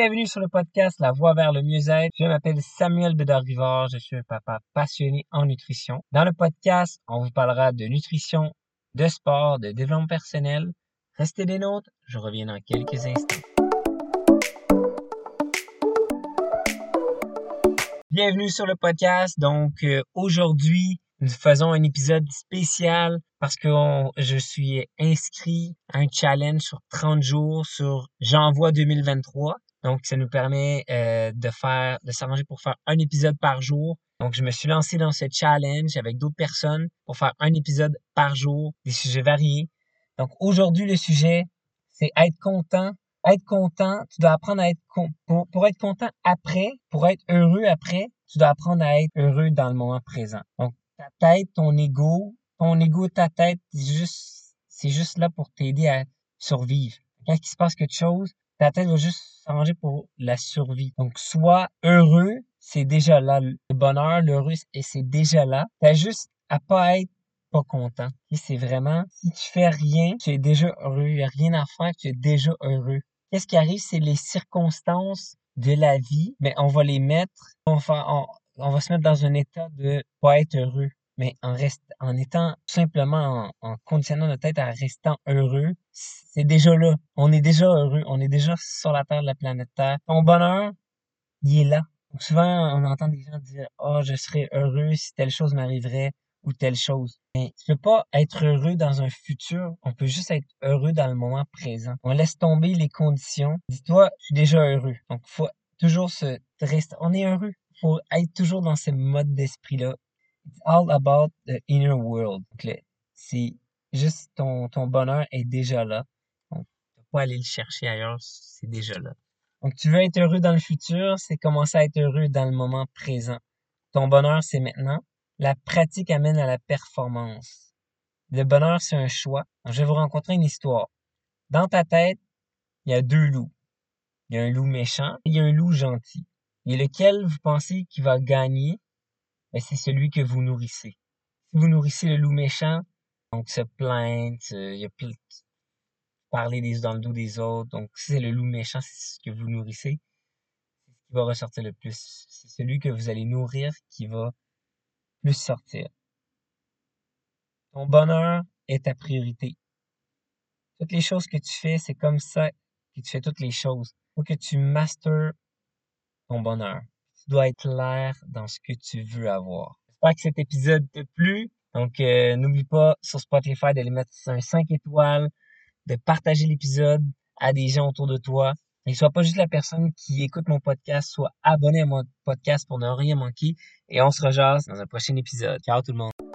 Bienvenue sur le podcast La Voie vers le mieux-être. Je m'appelle Samuel Bédard-Rivard. Je suis un papa passionné en nutrition. Dans le podcast, on vous parlera de nutrition, de sport, de développement personnel. Restez des nôtres. Je reviens dans quelques instants. Bienvenue sur le podcast. Donc, euh, aujourd'hui, nous faisons un épisode spécial parce que je suis inscrit à un challenge sur 30 jours sur J'envoie 2023. Donc, ça nous permet euh, de faire, de s'arranger pour faire un épisode par jour. Donc, je me suis lancé dans ce challenge avec d'autres personnes pour faire un épisode par jour, des sujets variés. Donc, aujourd'hui, le sujet, c'est être content. Être content, tu dois apprendre à être pour, pour être content après, pour être heureux après, tu dois apprendre à être heureux dans le moment présent. Donc, ta tête, ton ego, ton ego, ta tête, c'est juste, c'est juste là pour t'aider à survivre. Quand il se passe quelque chose, ta tête va juste pour la survie. Donc, sois heureux, c'est déjà là. Le bonheur, l'heureux, et c'est déjà là. T'as juste à pas être pas content. Et c'est vraiment, si tu fais rien, tu es déjà heureux. Il n'y a rien à faire, tu es déjà heureux. Qu'est-ce qui arrive, c'est les circonstances de la vie, mais on va les mettre, on va, on va se mettre dans un état de pas être heureux. Mais en reste, en étant simplement en, conditionnant notre tête à restant heureux, c'est déjà là. On est déjà heureux. On est déjà sur la terre la planète Terre. Ton bonheur, il est là. souvent, on entend des gens dire, oh, je serais heureux si telle chose m'arriverait ou telle chose. Mais tu peux pas être heureux dans un futur. On peut juste être heureux dans le moment présent. On laisse tomber les conditions. Dis-toi, je suis déjà heureux. Donc, faut toujours se rester. On est heureux faut être toujours dans ce mode d'esprit-là. It's all about the inner world. C'est juste ton, ton bonheur est déjà là. Donc, tu pas aller le chercher ailleurs, c'est déjà là. Donc, tu veux être heureux dans le futur, c'est commencer à être heureux dans le moment présent. Ton bonheur, c'est maintenant. La pratique amène à la performance. Le bonheur, c'est un choix. je vais vous rencontrer une histoire. Dans ta tête, il y a deux loups. Il y a un loup méchant et il y a un loup gentil. Et lequel vous pensez qui va gagner? Ben, c'est celui que vous nourrissez. Si vous nourrissez le loup méchant, donc se plaindre, il y a plus parler des, dans le dos des autres. Donc, si c'est le loup méchant, c'est ce que vous nourrissez, c'est ce qui va ressortir le plus. C'est celui que vous allez nourrir qui va plus sortir. Ton bonheur est ta priorité. Toutes les choses que tu fais, c'est comme ça que tu fais toutes les choses. Faut que tu masters ton bonheur. Dois être clair dans ce que tu veux avoir. J'espère que cet épisode t'a plu. Donc, euh, n'oublie pas sur Spotify d'aller mettre un 5 étoiles, de partager l'épisode à des gens autour de toi. Et sois pas juste la personne qui écoute mon podcast, sois abonné à mon podcast pour ne rien manquer. Et on se rejoint dans un prochain épisode. Ciao tout le monde.